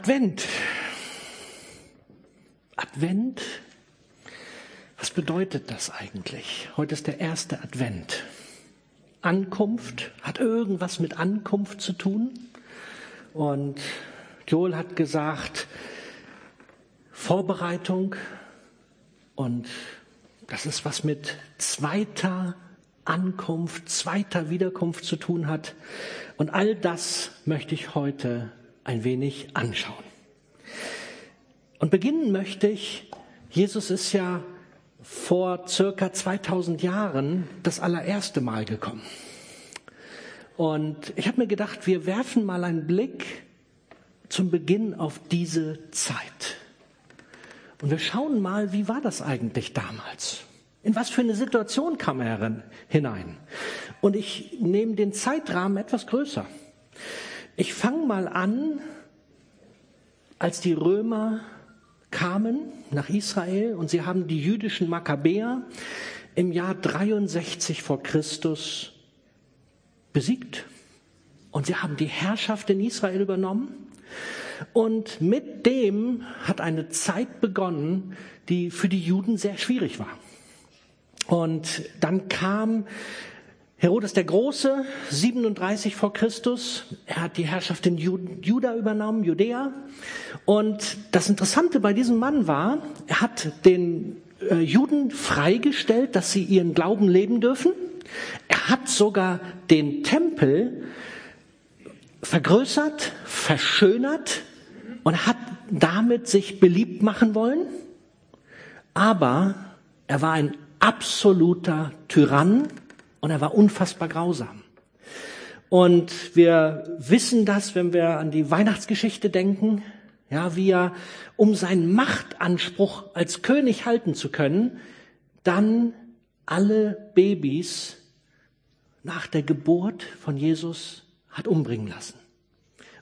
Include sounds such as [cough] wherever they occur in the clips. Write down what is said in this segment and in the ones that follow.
Advent. Advent, was bedeutet das eigentlich? Heute ist der erste Advent. Ankunft hat irgendwas mit Ankunft zu tun. Und Joel hat gesagt, Vorbereitung und das ist was mit zweiter Ankunft, zweiter Wiederkunft zu tun hat. Und all das möchte ich heute ein wenig anschauen. Und beginnen möchte ich, Jesus ist ja vor circa 2000 Jahren das allererste Mal gekommen. Und ich habe mir gedacht, wir werfen mal einen Blick zum Beginn auf diese Zeit. Und wir schauen mal, wie war das eigentlich damals? In was für eine Situation kam er hinein? Und ich nehme den Zeitrahmen etwas größer. Ich fange mal an, als die Römer kamen nach Israel und sie haben die jüdischen Makkabäer im Jahr 63 vor Christus besiegt. Und sie haben die Herrschaft in Israel übernommen. Und mit dem hat eine Zeit begonnen, die für die Juden sehr schwierig war. Und dann kam Herodes der Große, 37 vor Christus. Er hat die Herrschaft in Juda übernommen, Judäa. Und das Interessante bei diesem Mann war, er hat den äh, Juden freigestellt, dass sie ihren Glauben leben dürfen. Er hat sogar den Tempel vergrößert, verschönert und hat damit sich beliebt machen wollen. Aber er war ein absoluter Tyrann und er war unfassbar grausam. Und wir wissen das, wenn wir an die Weihnachtsgeschichte denken, ja, wie er, um seinen Machtanspruch als König halten zu können, dann alle Babys nach der Geburt von Jesus hat umbringen lassen.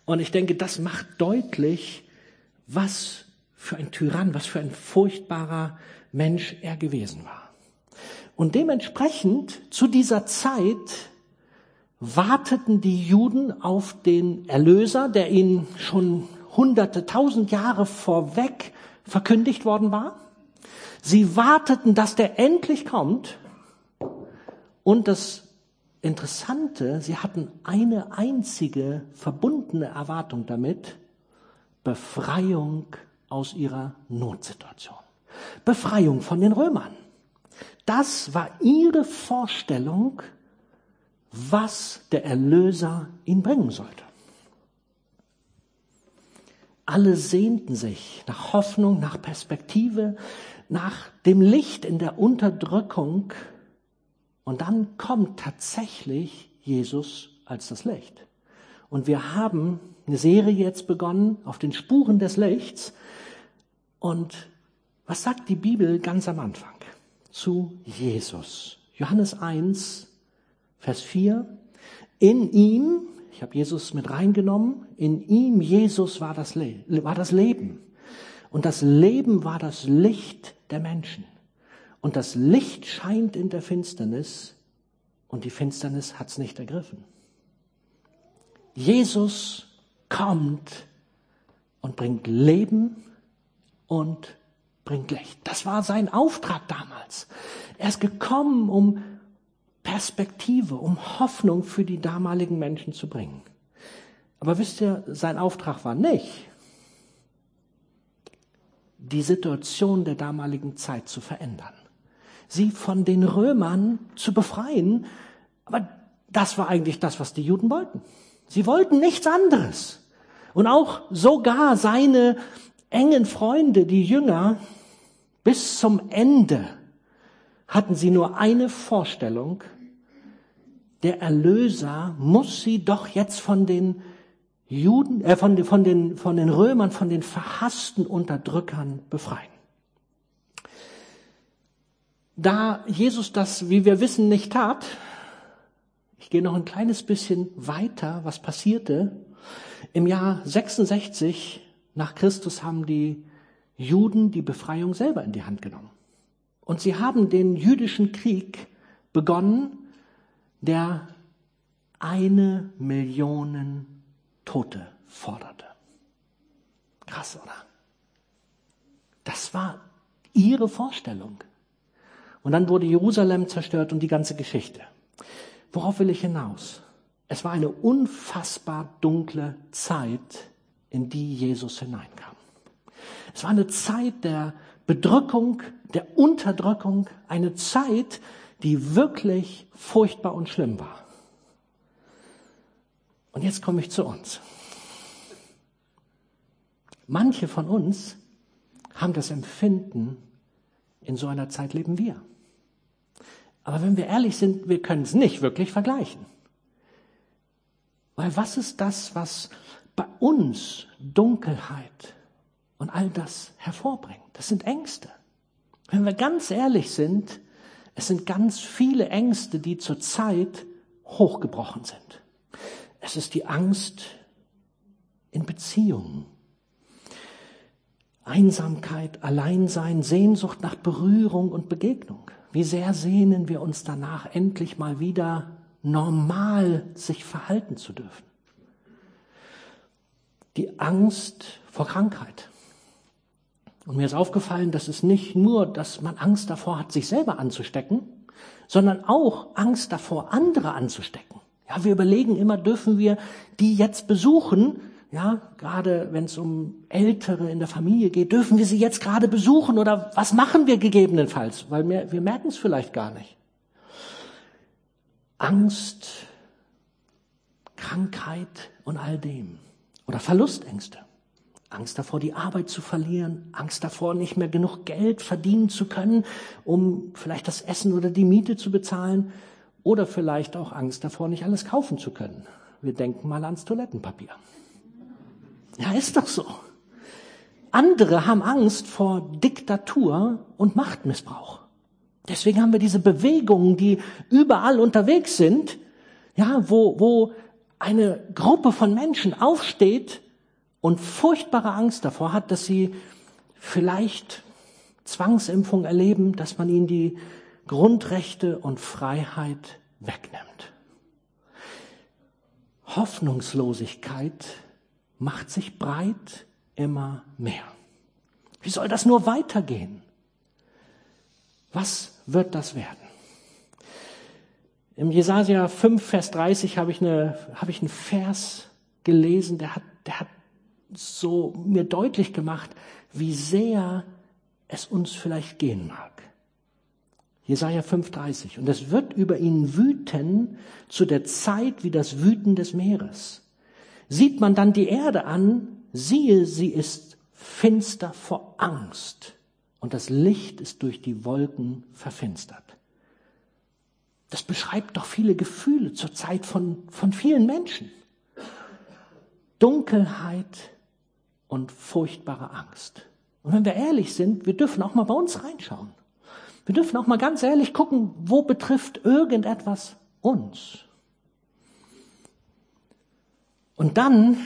Und ich denke, das macht deutlich, was für ein Tyrann, was für ein furchtbarer Mensch er gewesen war. Und dementsprechend zu dieser Zeit warteten die Juden auf den Erlöser, der ihnen schon hunderte, tausend Jahre vorweg verkündigt worden war. Sie warteten, dass der endlich kommt. Und das Interessante, sie hatten eine einzige verbundene Erwartung damit, Befreiung aus ihrer Notsituation. Befreiung von den Römern. Das war ihre Vorstellung, was der Erlöser ihnen bringen sollte. Alle sehnten sich nach Hoffnung, nach Perspektive, nach dem Licht in der Unterdrückung. Und dann kommt tatsächlich Jesus als das Licht. Und wir haben eine Serie jetzt begonnen auf den Spuren des Lichts. Und was sagt die Bibel ganz am Anfang? Zu Jesus. Johannes 1, Vers 4. In ihm, ich habe Jesus mit reingenommen, in ihm, Jesus, war das, Le war das Leben. Und das Leben war das Licht der Menschen. Und das Licht scheint in der Finsternis und die Finsternis hat's nicht ergriffen. Jesus kommt und bringt Leben und bringt Licht. Das war sein Auftrag damals. Er ist gekommen, um Perspektive, um Hoffnung für die damaligen Menschen zu bringen. Aber wisst ihr, sein Auftrag war nicht, die Situation der damaligen Zeit zu verändern, sie von den Römern zu befreien. Aber das war eigentlich das, was die Juden wollten. Sie wollten nichts anderes. Und auch sogar seine engen Freunde, die Jünger, bis zum Ende hatten sie nur eine Vorstellung, der Erlöser muss sie doch jetzt von den Juden, äh, von, von, den, von den Römern, von den verhassten Unterdrückern befreien. Da Jesus das, wie wir wissen, nicht tat, ich gehe noch ein kleines bisschen weiter, was passierte. Im Jahr 66 nach Christus haben die Juden die Befreiung selber in die Hand genommen. Und sie haben den jüdischen Krieg begonnen, der eine Million Tote forderte. krass, oder? Das war ihre Vorstellung. Und dann wurde Jerusalem zerstört und die ganze Geschichte. Worauf will ich hinaus? Es war eine unfassbar dunkle Zeit, in die Jesus hineinkam. Es war eine Zeit der Bedrückung, der Unterdrückung, eine Zeit, die wirklich furchtbar und schlimm war. Und jetzt komme ich zu uns. Manche von uns haben das Empfinden, in so einer Zeit leben wir. Aber wenn wir ehrlich sind, wir können es nicht wirklich vergleichen. Weil was ist das, was bei uns Dunkelheit und all das hervorbringt? Das sind Ängste. Wenn wir ganz ehrlich sind, es sind ganz viele Ängste, die zurzeit hochgebrochen sind. Es ist die Angst in Beziehungen. Einsamkeit, Alleinsein, Sehnsucht nach Berührung und Begegnung. Wie sehr sehnen wir uns danach, endlich mal wieder normal sich verhalten zu dürfen. Die Angst vor Krankheit. Und mir ist aufgefallen, dass es nicht nur, dass man Angst davor hat, sich selber anzustecken, sondern auch Angst davor, andere anzustecken. Ja, wir überlegen immer, dürfen wir die jetzt besuchen? Ja, gerade wenn es um Ältere in der Familie geht, dürfen wir sie jetzt gerade besuchen oder was machen wir gegebenenfalls? Weil wir, wir merken es vielleicht gar nicht. Angst, Krankheit und all dem. Oder Verlustängste. Angst davor, die Arbeit zu verlieren, Angst davor, nicht mehr genug Geld verdienen zu können, um vielleicht das Essen oder die Miete zu bezahlen, oder vielleicht auch Angst davor, nicht alles kaufen zu können. Wir denken mal ans Toilettenpapier. Ja, ist doch so. Andere haben Angst vor Diktatur und Machtmissbrauch. Deswegen haben wir diese Bewegungen, die überall unterwegs sind, ja, wo, wo eine Gruppe von Menschen aufsteht und furchtbare Angst davor hat, dass sie vielleicht Zwangsimpfung erleben, dass man ihnen die Grundrechte und Freiheit wegnimmt. Hoffnungslosigkeit macht sich breit immer mehr. Wie soll das nur weitergehen? Was wird das werden? Im Jesaja 5, Vers 30 habe ich, eine, habe ich einen Vers gelesen, der hat, der hat so mir deutlich gemacht, wie sehr es uns vielleicht gehen mag. Jesaja 5,30. Und es wird über ihn wüten zu der Zeit wie das Wüten des Meeres. Sieht man dann die Erde an, siehe, sie ist finster vor Angst und das Licht ist durch die Wolken verfinstert. Das beschreibt doch viele Gefühle zur Zeit von, von vielen Menschen. Dunkelheit und furchtbare Angst. Und wenn wir ehrlich sind, wir dürfen auch mal bei uns reinschauen. Wir dürfen auch mal ganz ehrlich gucken, wo betrifft irgendetwas uns. Und dann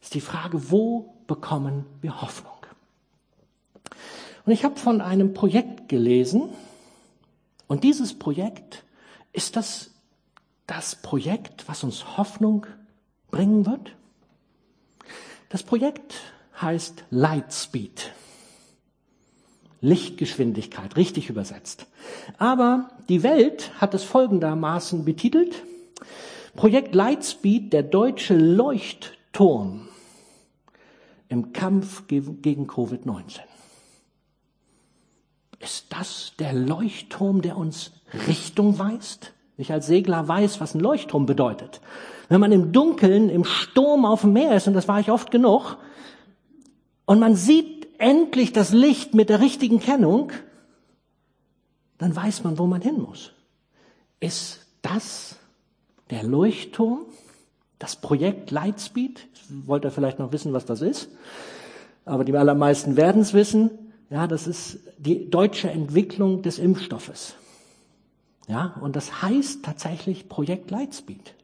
ist die Frage, wo bekommen wir Hoffnung? Und ich habe von einem Projekt gelesen, und dieses Projekt ist das, das Projekt, was uns Hoffnung bringen wird. Das Projekt heißt Lightspeed. Lichtgeschwindigkeit, richtig übersetzt. Aber die Welt hat es folgendermaßen betitelt. Projekt Lightspeed, der deutsche Leuchtturm im Kampf gegen Covid-19. Ist das der Leuchtturm, der uns Richtung weist? Ich als Segler weiß, was ein Leuchtturm bedeutet. Wenn man im Dunkeln, im Sturm auf dem Meer ist, und das war ich oft genug, und man sieht endlich das Licht mit der richtigen Kennung, dann weiß man, wo man hin muss. Ist das der Leuchtturm, das Projekt Lightspeed? Wollt ihr vielleicht noch wissen, was das ist? Aber die allermeisten werden es wissen. Ja, das ist die deutsche Entwicklung des Impfstoffes. Ja, und das heißt tatsächlich Projekt Lightspeed.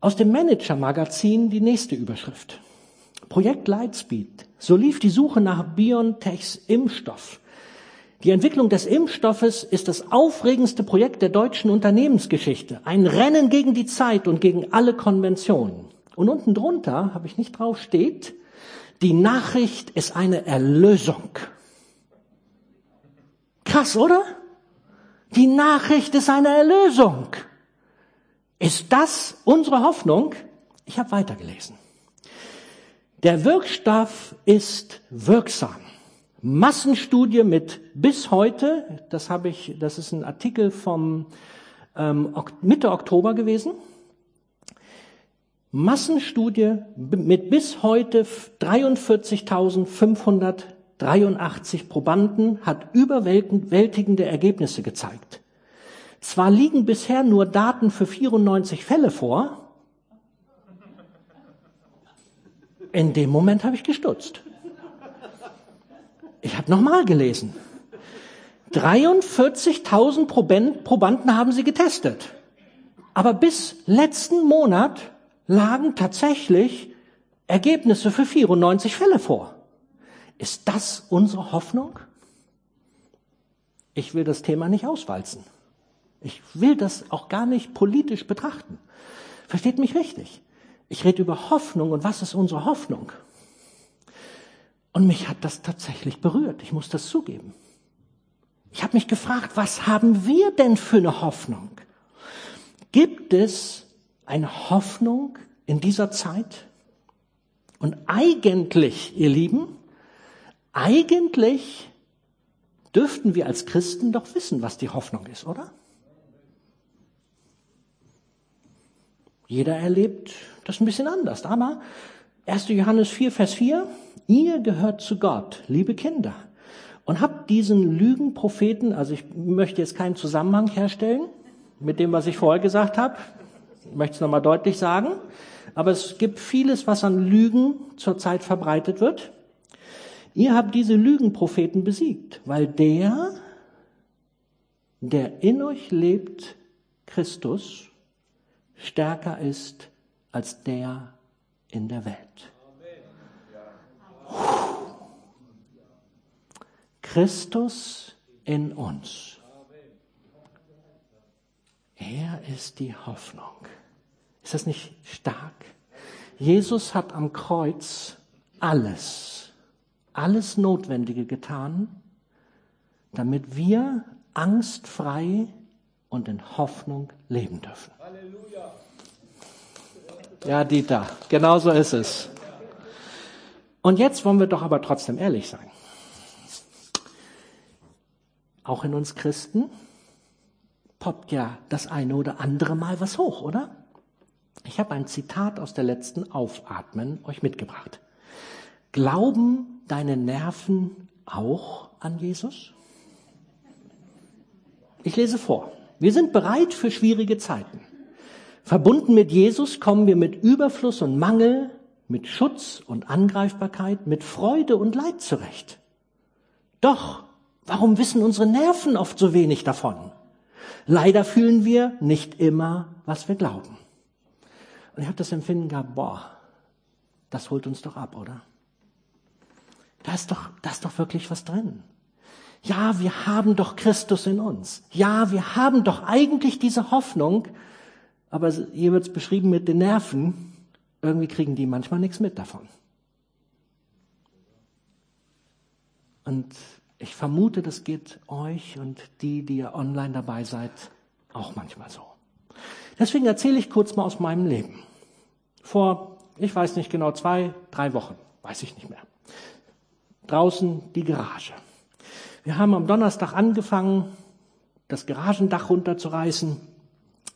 Aus dem Manager-Magazin die nächste Überschrift. Projekt Lightspeed. So lief die Suche nach BioNTechs Impfstoff. Die Entwicklung des Impfstoffes ist das aufregendste Projekt der deutschen Unternehmensgeschichte. Ein Rennen gegen die Zeit und gegen alle Konventionen. Und unten drunter, habe ich nicht drauf, steht, die Nachricht ist eine Erlösung. Krass, oder? Die Nachricht ist eine Erlösung. Ist das unsere Hoffnung? Ich habe weitergelesen. Der Wirkstoff ist wirksam. Massenstudie mit bis heute, das habe ich, das ist ein Artikel vom ähm, Mitte Oktober gewesen. Massenstudie mit bis heute 43.583 Probanden hat überwältigende Ergebnisse gezeigt. Zwar liegen bisher nur Daten für 94 Fälle vor, in dem Moment habe ich gestutzt. Ich habe nochmal gelesen. 43.000 Probanden haben sie getestet. Aber bis letzten Monat lagen tatsächlich Ergebnisse für 94 Fälle vor. Ist das unsere Hoffnung? Ich will das Thema nicht auswalzen. Ich will das auch gar nicht politisch betrachten. Versteht mich richtig. Ich rede über Hoffnung und was ist unsere Hoffnung? Und mich hat das tatsächlich berührt. Ich muss das zugeben. Ich habe mich gefragt, was haben wir denn für eine Hoffnung? Gibt es eine Hoffnung in dieser Zeit? Und eigentlich, ihr Lieben, eigentlich dürften wir als Christen doch wissen, was die Hoffnung ist, oder? Jeder erlebt das ein bisschen anders. Aber 1. Johannes 4, Vers 4, ihr gehört zu Gott, liebe Kinder. Und habt diesen Lügenpropheten, also ich möchte jetzt keinen Zusammenhang herstellen mit dem, was ich vorher gesagt habe, ich möchte es nochmal deutlich sagen, aber es gibt vieles, was an Lügen zurzeit verbreitet wird. Ihr habt diese Lügenpropheten besiegt, weil der, der in euch lebt, Christus, stärker ist als der in der Welt. Christus in uns. Er ist die Hoffnung. Ist das nicht stark? Jesus hat am Kreuz alles, alles Notwendige getan, damit wir angstfrei und in Hoffnung leben dürfen. Halleluja. Ja, Dieter, genau so ist es. Und jetzt wollen wir doch aber trotzdem ehrlich sein. Auch in uns Christen poppt ja das eine oder andere Mal was hoch, oder? Ich habe ein Zitat aus der letzten Aufatmen euch mitgebracht. Glauben deine Nerven auch an Jesus? Ich lese vor. Wir sind bereit für schwierige Zeiten. Verbunden mit Jesus kommen wir mit Überfluss und Mangel, mit Schutz und Angreifbarkeit, mit Freude und Leid zurecht. Doch, warum wissen unsere Nerven oft so wenig davon? Leider fühlen wir nicht immer, was wir glauben. Und ich habe das Empfinden gehabt, boah, das holt uns doch ab, oder? Da ist doch, da ist doch wirklich was drin. Ja, wir haben doch Christus in uns. Ja, wir haben doch eigentlich diese Hoffnung, aber hier wird es beschrieben mit den Nerven. Irgendwie kriegen die manchmal nichts mit davon. Und ich vermute, das geht euch und die, die ihr online dabei seid, auch manchmal so. Deswegen erzähle ich kurz mal aus meinem Leben. Vor, ich weiß nicht genau, zwei, drei Wochen, weiß ich nicht mehr. Draußen die Garage. Wir haben am Donnerstag angefangen, das Garagendach runterzureißen.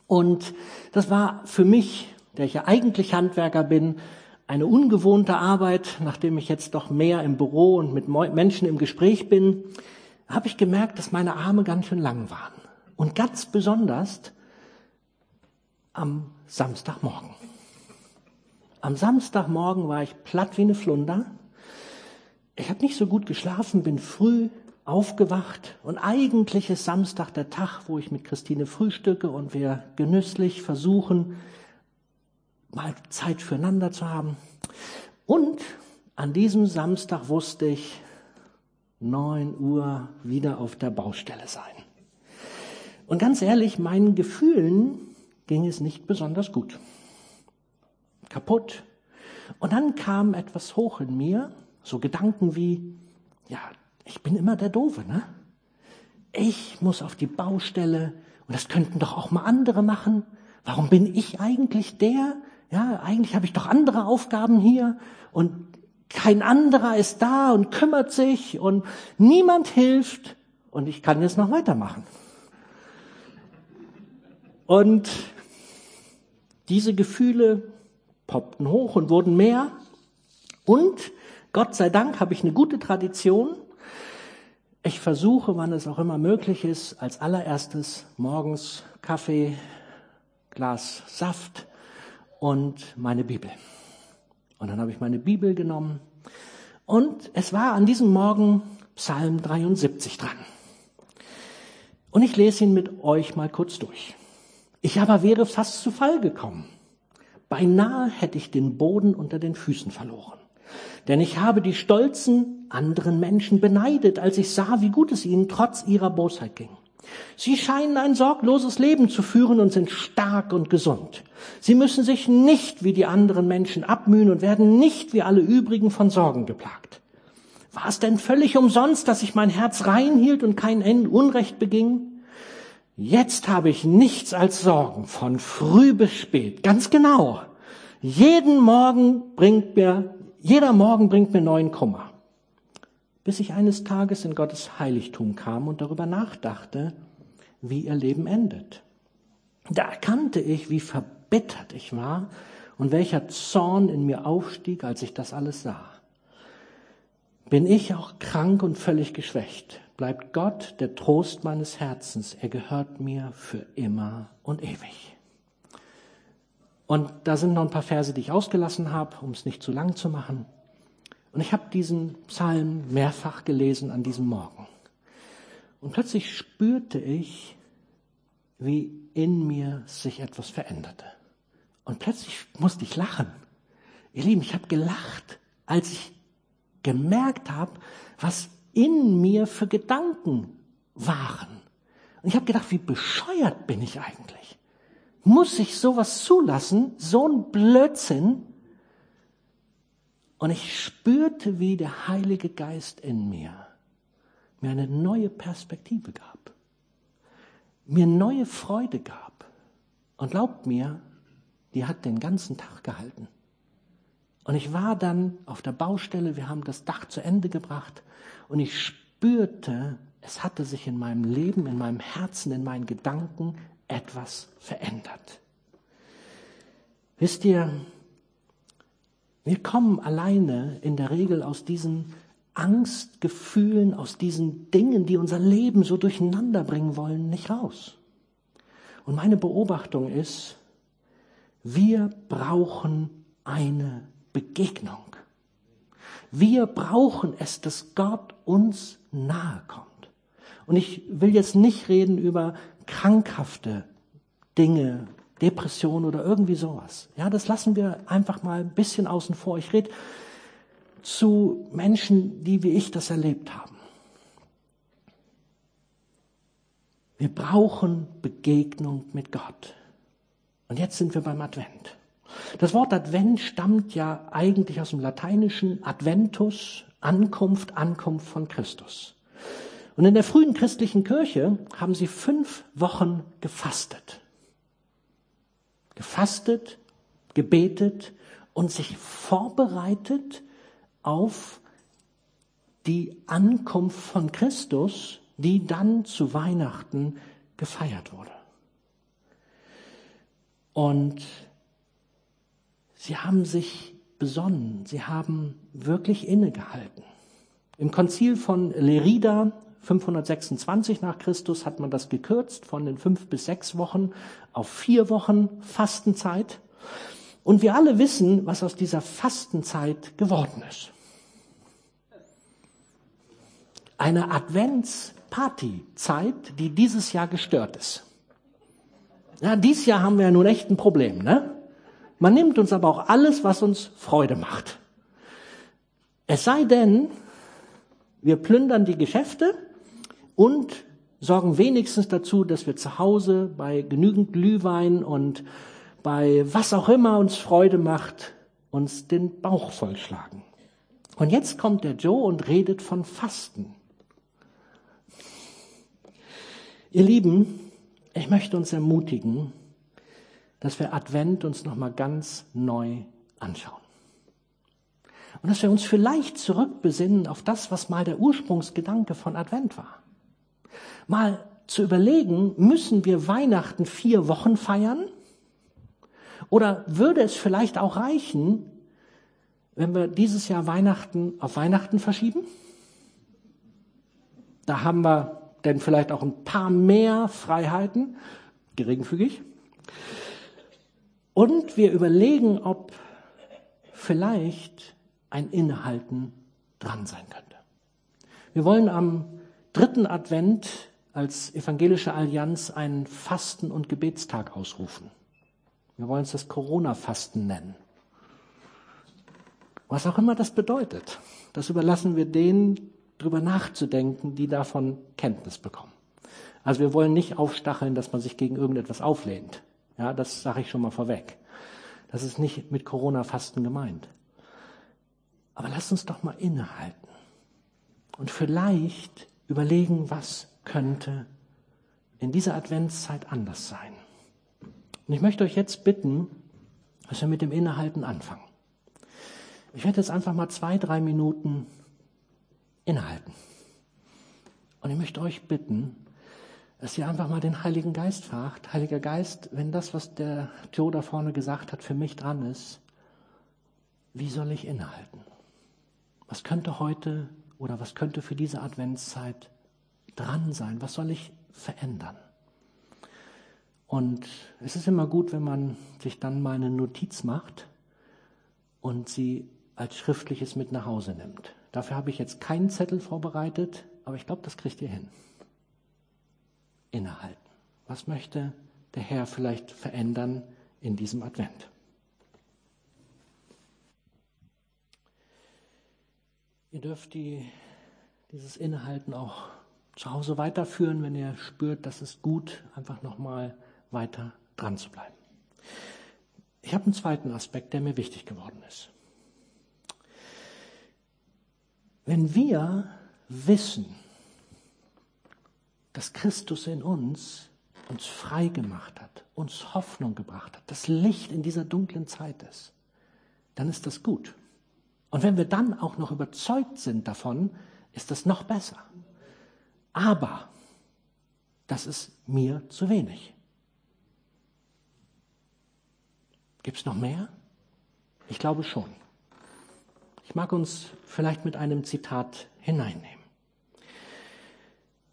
Und das war für mich, der ich ja eigentlich Handwerker bin, eine ungewohnte Arbeit, nachdem ich jetzt doch mehr im Büro und mit Menschen im Gespräch bin, habe ich gemerkt, dass meine Arme ganz schön lang waren. Und ganz besonders am Samstagmorgen. Am Samstagmorgen war ich platt wie eine Flunder. Ich habe nicht so gut geschlafen, bin früh aufgewacht und eigentlich ist Samstag der Tag, wo ich mit Christine frühstücke und wir genüsslich versuchen, mal Zeit füreinander zu haben. Und an diesem Samstag wusste ich, neun Uhr wieder auf der Baustelle sein. Und ganz ehrlich, meinen Gefühlen ging es nicht besonders gut. kaputt. Und dann kam etwas hoch in mir, so Gedanken wie, ja, ich bin immer der Doofe, ne? Ich muss auf die Baustelle und das könnten doch auch mal andere machen. Warum bin ich eigentlich der? Ja, eigentlich habe ich doch andere Aufgaben hier und kein anderer ist da und kümmert sich und niemand hilft und ich kann jetzt noch weitermachen. Und diese Gefühle poppten hoch und wurden mehr. Und Gott sei Dank habe ich eine gute Tradition. Ich versuche, wann es auch immer möglich ist, als allererstes morgens Kaffee, Glas Saft und meine Bibel. Und dann habe ich meine Bibel genommen und es war an diesem Morgen Psalm 73 dran. Und ich lese ihn mit euch mal kurz durch. Ich aber wäre fast zu Fall gekommen. Beinahe hätte ich den Boden unter den Füßen verloren. Denn ich habe die stolzen anderen Menschen beneidet, als ich sah, wie gut es ihnen trotz ihrer Bosheit ging. Sie scheinen ein sorgloses Leben zu führen und sind stark und gesund. Sie müssen sich nicht wie die anderen Menschen abmühen und werden nicht wie alle übrigen von Sorgen geplagt. War es denn völlig umsonst, dass ich mein Herz reinhielt und kein Unrecht beging? Jetzt habe ich nichts als Sorgen von früh bis spät. Ganz genau. Jeden Morgen bringt mir, jeder Morgen bringt mir neuen Kummer. Bis ich eines Tages in Gottes Heiligtum kam und darüber nachdachte, wie ihr Leben endet. Da erkannte ich, wie verbittert ich war und welcher Zorn in mir aufstieg, als ich das alles sah. Bin ich auch krank und völlig geschwächt bleibt Gott der Trost meines Herzens. Er gehört mir für immer und ewig. Und da sind noch ein paar Verse, die ich ausgelassen habe, um es nicht zu lang zu machen. Und ich habe diesen Psalm mehrfach gelesen an diesem Morgen. Und plötzlich spürte ich, wie in mir sich etwas veränderte. Und plötzlich musste ich lachen. Ihr Lieben, ich habe gelacht, als ich gemerkt habe, was in mir für Gedanken waren. Und ich habe gedacht, wie bescheuert bin ich eigentlich? Muss ich sowas zulassen? So ein Blödsinn? Und ich spürte, wie der Heilige Geist in mir mir eine neue Perspektive gab, mir neue Freude gab. Und glaubt mir, die hat den ganzen Tag gehalten. Und ich war dann auf der Baustelle, wir haben das Dach zu Ende gebracht und ich spürte, es hatte sich in meinem Leben, in meinem Herzen, in meinen Gedanken etwas verändert. Wisst ihr, wir kommen alleine in der Regel aus diesen Angstgefühlen, aus diesen Dingen, die unser Leben so durcheinander bringen wollen, nicht raus. Und meine Beobachtung ist, wir brauchen eine Begegnung. Wir brauchen es, dass Gott uns nahe kommt. Und ich will jetzt nicht reden über krankhafte Dinge, Depression oder irgendwie sowas. Ja, das lassen wir einfach mal ein bisschen außen vor. Ich rede zu Menschen, die wie ich das erlebt haben. Wir brauchen Begegnung mit Gott. Und jetzt sind wir beim Advent. Das Wort Advent stammt ja eigentlich aus dem lateinischen Adventus, Ankunft, Ankunft von Christus. Und in der frühen christlichen Kirche haben sie fünf Wochen gefastet. Gefastet, gebetet und sich vorbereitet auf die Ankunft von Christus, die dann zu Weihnachten gefeiert wurde. Und Sie haben sich besonnen, sie haben wirklich innegehalten. Im Konzil von Lerida 526 nach Christus hat man das gekürzt von den fünf bis sechs Wochen auf vier Wochen Fastenzeit. Und wir alle wissen, was aus dieser Fastenzeit geworden ist. Eine Adventspartyzeit, die dieses Jahr gestört ist. Ja, dieses Jahr haben wir ja nun echt ein Problem, ne? Man nimmt uns aber auch alles, was uns Freude macht. Es sei denn, wir plündern die Geschäfte und sorgen wenigstens dazu, dass wir zu Hause bei genügend Glühwein und bei was auch immer uns Freude macht, uns den Bauch vollschlagen. Und jetzt kommt der Joe und redet von Fasten. Ihr Lieben, ich möchte uns ermutigen, dass wir Advent uns nochmal ganz neu anschauen. Und dass wir uns vielleicht zurückbesinnen auf das, was mal der Ursprungsgedanke von Advent war. Mal zu überlegen, müssen wir Weihnachten vier Wochen feiern? Oder würde es vielleicht auch reichen, wenn wir dieses Jahr Weihnachten auf Weihnachten verschieben? Da haben wir denn vielleicht auch ein paar mehr Freiheiten, geringfügig. Und wir überlegen, ob vielleicht ein Innehalten dran sein könnte. Wir wollen am dritten Advent als evangelische Allianz einen Fasten- und Gebetstag ausrufen. Wir wollen es das Corona-Fasten nennen. Was auch immer das bedeutet, das überlassen wir denen, drüber nachzudenken, die davon Kenntnis bekommen. Also wir wollen nicht aufstacheln, dass man sich gegen irgendetwas auflehnt. Ja, das sage ich schon mal vorweg. Das ist nicht mit Corona-Fasten gemeint. Aber lasst uns doch mal innehalten und vielleicht überlegen, was könnte in dieser Adventszeit anders sein. Und ich möchte euch jetzt bitten, dass wir mit dem Innehalten anfangen. Ich werde jetzt einfach mal zwei, drei Minuten innehalten. Und ich möchte euch bitten, dass ihr einfach mal den Heiligen Geist fragt. Heiliger Geist, wenn das, was der Joe da vorne gesagt hat, für mich dran ist, wie soll ich innehalten? Was könnte heute oder was könnte für diese Adventszeit dran sein? Was soll ich verändern? Und es ist immer gut, wenn man sich dann mal eine Notiz macht und sie als schriftliches mit nach Hause nimmt. Dafür habe ich jetzt keinen Zettel vorbereitet, aber ich glaube, das kriegt ihr hin. Innehalten. Was möchte der Herr vielleicht verändern in diesem Advent? Ihr dürft die, dieses Innehalten auch zu Hause weiterführen, wenn ihr spürt, dass es gut, einfach nochmal weiter dran zu bleiben. Ich habe einen zweiten Aspekt, der mir wichtig geworden ist. Wenn wir wissen, dass Christus in uns uns frei gemacht hat, uns Hoffnung gebracht hat, das Licht in dieser dunklen Zeit ist, dann ist das gut. Und wenn wir dann auch noch überzeugt sind davon, ist das noch besser. Aber das ist mir zu wenig. Gibt es noch mehr? Ich glaube schon. Ich mag uns vielleicht mit einem Zitat hineinnehmen.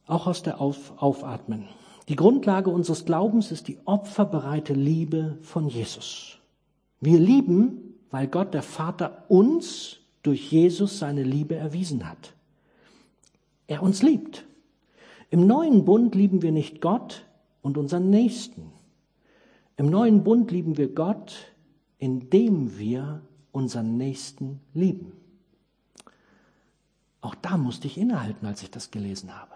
Auch aus der Auf Aufatmen. Die Grundlage unseres Glaubens ist die opferbereite Liebe von Jesus. Wir lieben, weil Gott der Vater uns durch Jesus seine Liebe erwiesen hat. Er uns liebt. Im neuen Bund lieben wir nicht Gott und unseren Nächsten. Im neuen Bund lieben wir Gott, indem wir unseren Nächsten lieben. Auch da musste ich innehalten, als ich das gelesen habe.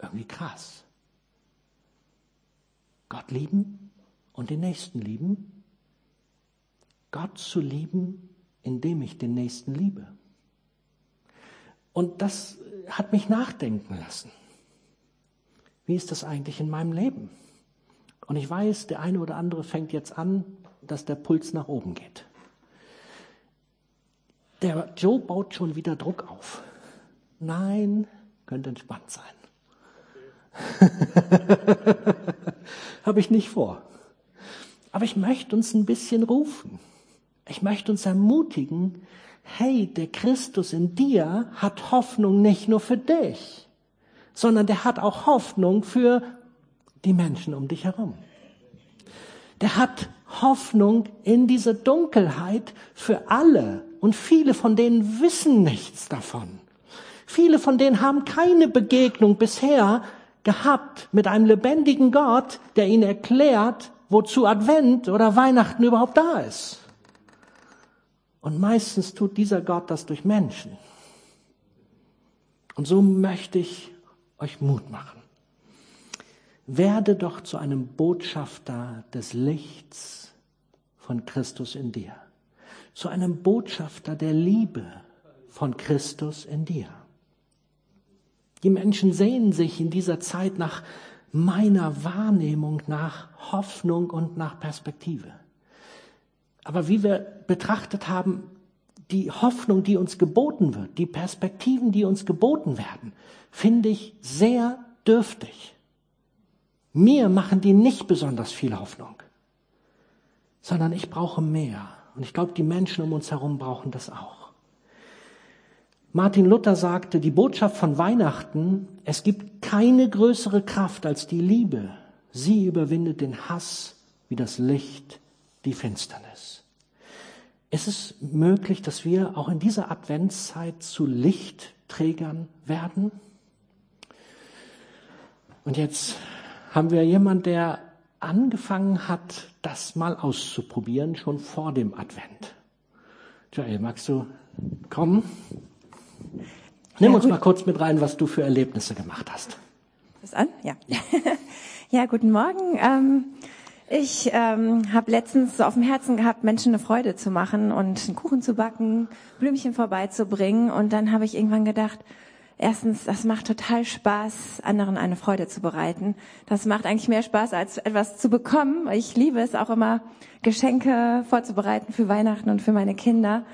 Irgendwie krass. Gott lieben und den Nächsten lieben. Gott zu lieben, indem ich den Nächsten liebe. Und das hat mich nachdenken lassen. Wie ist das eigentlich in meinem Leben? Und ich weiß, der eine oder andere fängt jetzt an, dass der Puls nach oben geht. Der Joe baut schon wieder Druck auf. Nein, könnte entspannt sein. [laughs] Habe ich nicht vor. Aber ich möchte uns ein bisschen rufen. Ich möchte uns ermutigen, hey, der Christus in dir hat Hoffnung nicht nur für dich, sondern der hat auch Hoffnung für die Menschen um dich herum. Der hat Hoffnung in dieser Dunkelheit für alle. Und viele von denen wissen nichts davon. Viele von denen haben keine Begegnung bisher gehabt mit einem lebendigen Gott, der ihnen erklärt, wozu Advent oder Weihnachten überhaupt da ist. Und meistens tut dieser Gott das durch Menschen. Und so möchte ich euch Mut machen. werde doch zu einem Botschafter des Lichts von Christus in dir, zu einem Botschafter der Liebe von Christus in dir. Die Menschen sehnen sich in dieser Zeit nach meiner Wahrnehmung, nach Hoffnung und nach Perspektive. Aber wie wir betrachtet haben, die Hoffnung, die uns geboten wird, die Perspektiven, die uns geboten werden, finde ich sehr dürftig. Mir machen die nicht besonders viel Hoffnung, sondern ich brauche mehr. Und ich glaube, die Menschen um uns herum brauchen das auch. Martin Luther sagte, die Botschaft von Weihnachten, es gibt keine größere Kraft als die Liebe. Sie überwindet den Hass wie das Licht die Finsternis. Ist es möglich, dass wir auch in dieser Adventszeit zu Lichtträgern werden? Und jetzt haben wir jemand, der angefangen hat, das mal auszuprobieren, schon vor dem Advent. Joel, magst du kommen? Nimm ja, uns gut. mal kurz mit rein, was du für Erlebnisse gemacht hast. Das an? Ja. [laughs] ja, guten Morgen. Ähm, ich ähm, habe letztens so auf dem Herzen gehabt, Menschen eine Freude zu machen und einen Kuchen zu backen, Blümchen vorbeizubringen. Und dann habe ich irgendwann gedacht, erstens, das macht total Spaß, anderen eine Freude zu bereiten. Das macht eigentlich mehr Spaß, als etwas zu bekommen. Ich liebe es auch immer, Geschenke vorzubereiten für Weihnachten und für meine Kinder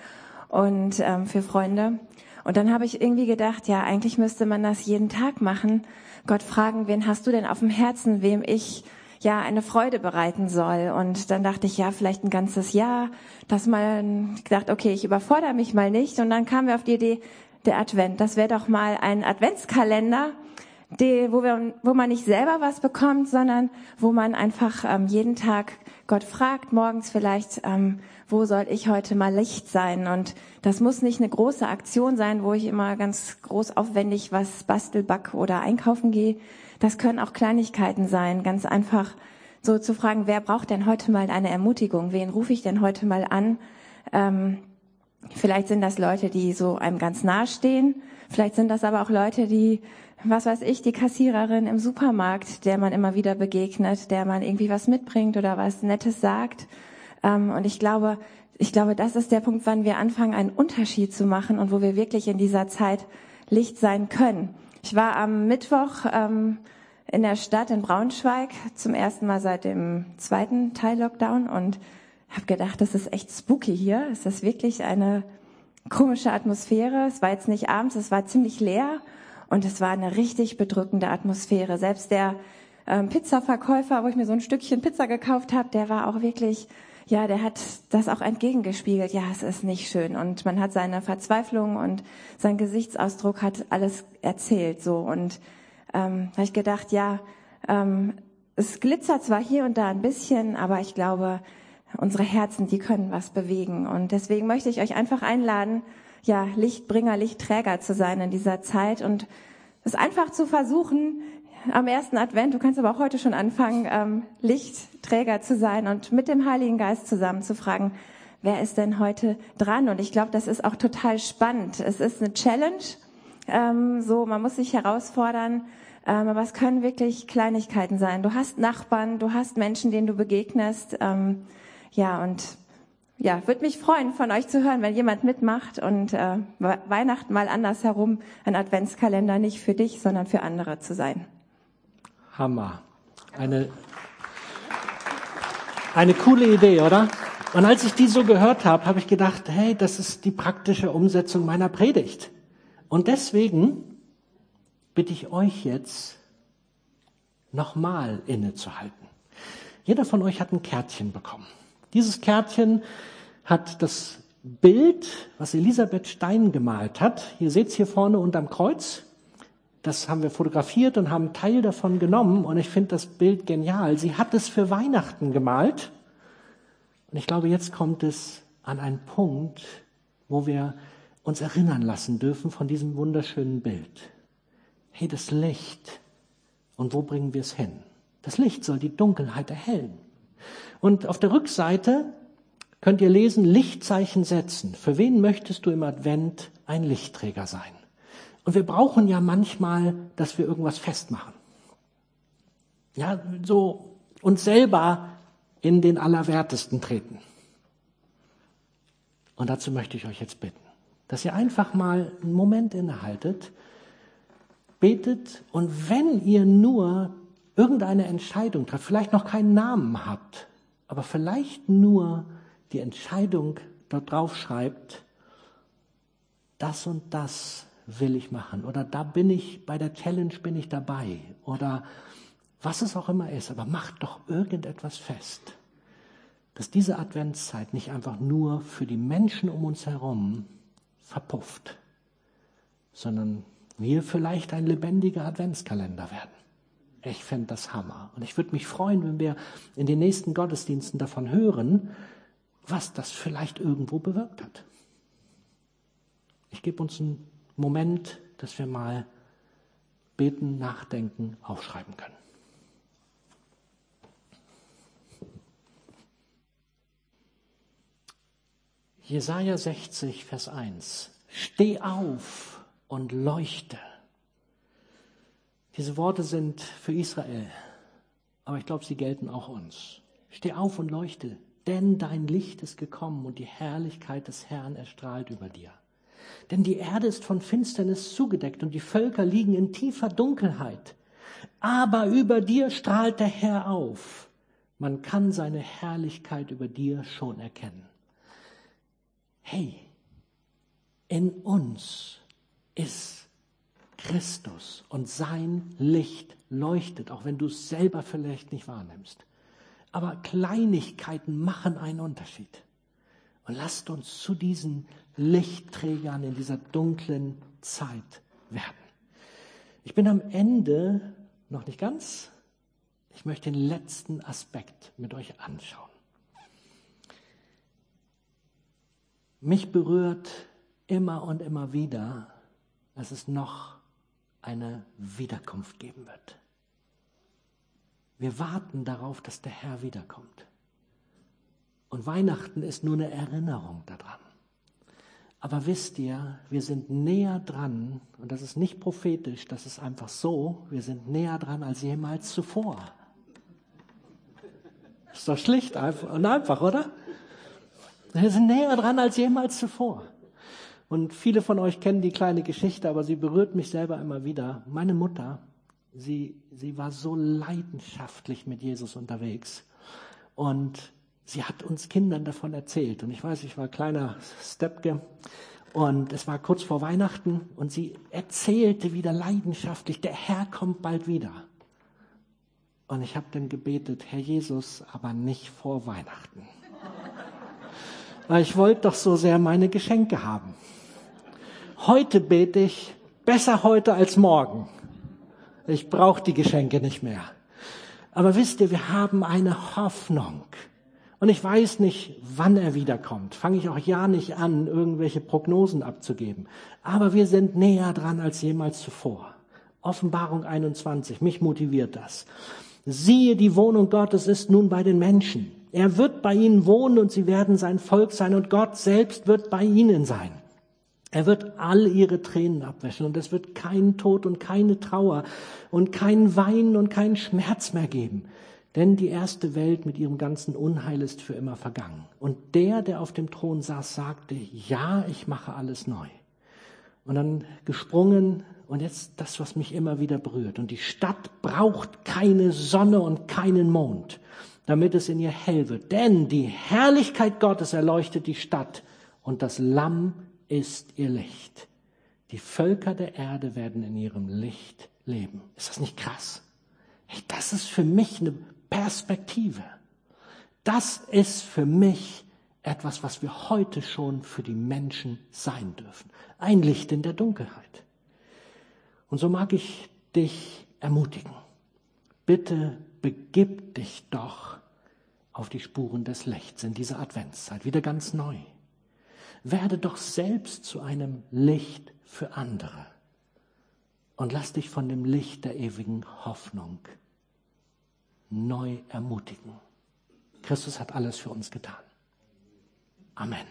und ähm, für Freunde. Und dann habe ich irgendwie gedacht, ja, eigentlich müsste man das jeden Tag machen. Gott fragen, wen hast du denn auf dem Herzen, wem ich ja eine Freude bereiten soll. Und dann dachte ich, ja, vielleicht ein ganzes Jahr, dass man gedacht, okay, ich überfordere mich mal nicht. Und dann kamen wir auf die Idee, der Advent, das wäre doch mal ein Adventskalender, die, wo, wir, wo man nicht selber was bekommt, sondern wo man einfach ähm, jeden Tag Gott fragt, morgens vielleicht, ähm, wo soll ich heute mal Licht sein? Und das muss nicht eine große Aktion sein, wo ich immer ganz groß aufwendig was bastel, back oder einkaufen gehe, das können auch Kleinigkeiten sein, ganz einfach so zu fragen, wer braucht denn heute mal eine Ermutigung? Wen rufe ich denn heute mal an? Ähm, vielleicht sind das Leute, die so einem ganz nahe stehen. Vielleicht sind das aber auch Leute, die, was weiß ich, die Kassiererin im Supermarkt, der man immer wieder begegnet, der man irgendwie was mitbringt oder was Nettes sagt. Ähm, und ich glaube, ich glaube, das ist der Punkt, wann wir anfangen, einen Unterschied zu machen und wo wir wirklich in dieser Zeit Licht sein können. Ich war am Mittwoch ähm, in der Stadt in Braunschweig zum ersten Mal seit dem zweiten Teil Lockdown und habe gedacht, das ist echt spooky hier. Es ist wirklich eine komische Atmosphäre. Es war jetzt nicht abends, es war ziemlich leer und es war eine richtig bedrückende Atmosphäre. Selbst der ähm, Pizzaverkäufer, wo ich mir so ein Stückchen Pizza gekauft habe, der war auch wirklich ja, der hat das auch entgegengespiegelt. Ja, es ist nicht schön. Und man hat seine Verzweiflung und sein Gesichtsausdruck hat alles erzählt. So und ähm, habe ich gedacht, ja, ähm, es glitzert zwar hier und da ein bisschen, aber ich glaube, unsere Herzen, die können was bewegen. Und deswegen möchte ich euch einfach einladen, ja, Lichtbringer, Lichtträger zu sein in dieser Zeit und es einfach zu versuchen, am ersten Advent, du kannst aber auch heute schon anfangen, ähm, Lichtträger zu sein und mit dem Heiligen Geist zusammen zu fragen, wer ist denn heute dran? Und ich glaube, das ist auch total spannend. Es ist eine Challenge, ähm, so man muss sich herausfordern, ähm, aber es können wirklich Kleinigkeiten sein. Du hast Nachbarn, du hast Menschen, denen du begegnest, ähm, ja und ja, würde mich freuen, von euch zu hören, wenn jemand mitmacht und äh, Weihnachten mal andersherum, ein Adventskalender nicht für dich, sondern für andere zu sein. Hammer. Eine, eine coole Idee, oder? Und als ich die so gehört habe, habe ich gedacht, hey, das ist die praktische Umsetzung meiner Predigt. Und deswegen bitte ich euch jetzt, nochmal innezuhalten. Jeder von euch hat ein Kärtchen bekommen. Dieses Kärtchen hat das Bild, was Elisabeth Stein gemalt hat. Ihr seht es hier vorne unterm Kreuz. Das haben wir fotografiert und haben Teil davon genommen und ich finde das Bild genial. Sie hat es für Weihnachten gemalt und ich glaube, jetzt kommt es an einen Punkt, wo wir uns erinnern lassen dürfen von diesem wunderschönen Bild. Hey, das Licht. Und wo bringen wir es hin? Das Licht soll die Dunkelheit erhellen. Und auf der Rückseite könnt ihr lesen, Lichtzeichen setzen. Für wen möchtest du im Advent ein Lichtträger sein? Und wir brauchen ja manchmal, dass wir irgendwas festmachen. ja, so uns selber in den Allerwertesten treten. Und dazu möchte ich euch jetzt bitten, dass ihr einfach mal einen Moment innehaltet, betet und wenn ihr nur irgendeine Entscheidung trefft, vielleicht noch keinen Namen habt, aber vielleicht nur die Entscheidung dort drauf schreibt, das und das will ich machen oder da bin ich, bei der Challenge bin ich dabei oder was es auch immer ist, aber macht doch irgendetwas fest, dass diese Adventszeit nicht einfach nur für die Menschen um uns herum verpufft, sondern wir vielleicht ein lebendiger Adventskalender werden. Ich fände das Hammer. Und ich würde mich freuen, wenn wir in den nächsten Gottesdiensten davon hören, was das vielleicht irgendwo bewirkt hat. Ich gebe uns einen Moment, dass wir mal beten, nachdenken, aufschreiben können. Jesaja 60, Vers 1. Steh auf und leuchte. Diese Worte sind für Israel, aber ich glaube, sie gelten auch uns. Steh auf und leuchte, denn dein Licht ist gekommen und die Herrlichkeit des Herrn erstrahlt über dir. Denn die Erde ist von Finsternis zugedeckt und die Völker liegen in tiefer Dunkelheit. Aber über dir strahlt der Herr auf. Man kann seine Herrlichkeit über dir schon erkennen. Hey, in uns ist Christus und sein Licht leuchtet, auch wenn du es selber vielleicht nicht wahrnimmst. Aber Kleinigkeiten machen einen Unterschied. Und lasst uns zu diesen Lichtträgern in dieser dunklen Zeit werden. Ich bin am Ende noch nicht ganz. Ich möchte den letzten Aspekt mit euch anschauen. Mich berührt immer und immer wieder, dass es noch eine Wiederkunft geben wird. Wir warten darauf, dass der Herr wiederkommt. Und Weihnachten ist nur eine Erinnerung daran. Aber wisst ihr, wir sind näher dran, und das ist nicht prophetisch, das ist einfach so, wir sind näher dran als jemals zuvor. Ist doch schlicht und einfach, oder? Wir sind näher dran als jemals zuvor. Und viele von euch kennen die kleine Geschichte, aber sie berührt mich selber immer wieder. Meine Mutter, sie, sie war so leidenschaftlich mit Jesus unterwegs. Und sie hat uns Kindern davon erzählt. Und ich weiß, ich war kleiner Stepke. Und es war kurz vor Weihnachten und sie erzählte wieder leidenschaftlich, der Herr kommt bald wieder. Und ich habe dann gebetet, Herr Jesus, aber nicht vor Weihnachten. Weil ich wollte doch so sehr meine Geschenke haben. Heute bete ich besser heute als morgen. Ich brauche die Geschenke nicht mehr. Aber wisst ihr, wir haben eine Hoffnung. Und ich weiß nicht, wann er wiederkommt. Fange ich auch ja nicht an, irgendwelche Prognosen abzugeben. Aber wir sind näher dran als jemals zuvor. Offenbarung 21, mich motiviert das. Siehe, die Wohnung Gottes ist nun bei den Menschen. Er wird bei ihnen wohnen und sie werden sein Volk sein und Gott selbst wird bei ihnen sein. Er wird all ihre Tränen abwäschen und es wird keinen Tod und keine Trauer und kein Weinen und keinen Schmerz mehr geben. Denn die erste Welt mit ihrem ganzen Unheil ist für immer vergangen. Und der, der auf dem Thron saß, sagte, ja, ich mache alles neu. Und dann gesprungen und jetzt das, was mich immer wieder berührt. Und die Stadt braucht keine Sonne und keinen Mond, damit es in ihr hell wird. Denn die Herrlichkeit Gottes erleuchtet die Stadt und das Lamm ist ihr Licht. Die Völker der Erde werden in ihrem Licht leben. Ist das nicht krass? Hey, das ist für mich eine Perspektive. Das ist für mich etwas, was wir heute schon für die Menschen sein dürfen. Ein Licht in der Dunkelheit. Und so mag ich dich ermutigen. Bitte begib dich doch auf die Spuren des Lichts in dieser Adventszeit, wieder ganz neu. Werde doch selbst zu einem Licht für andere und lass dich von dem Licht der ewigen Hoffnung neu ermutigen. Christus hat alles für uns getan. Amen.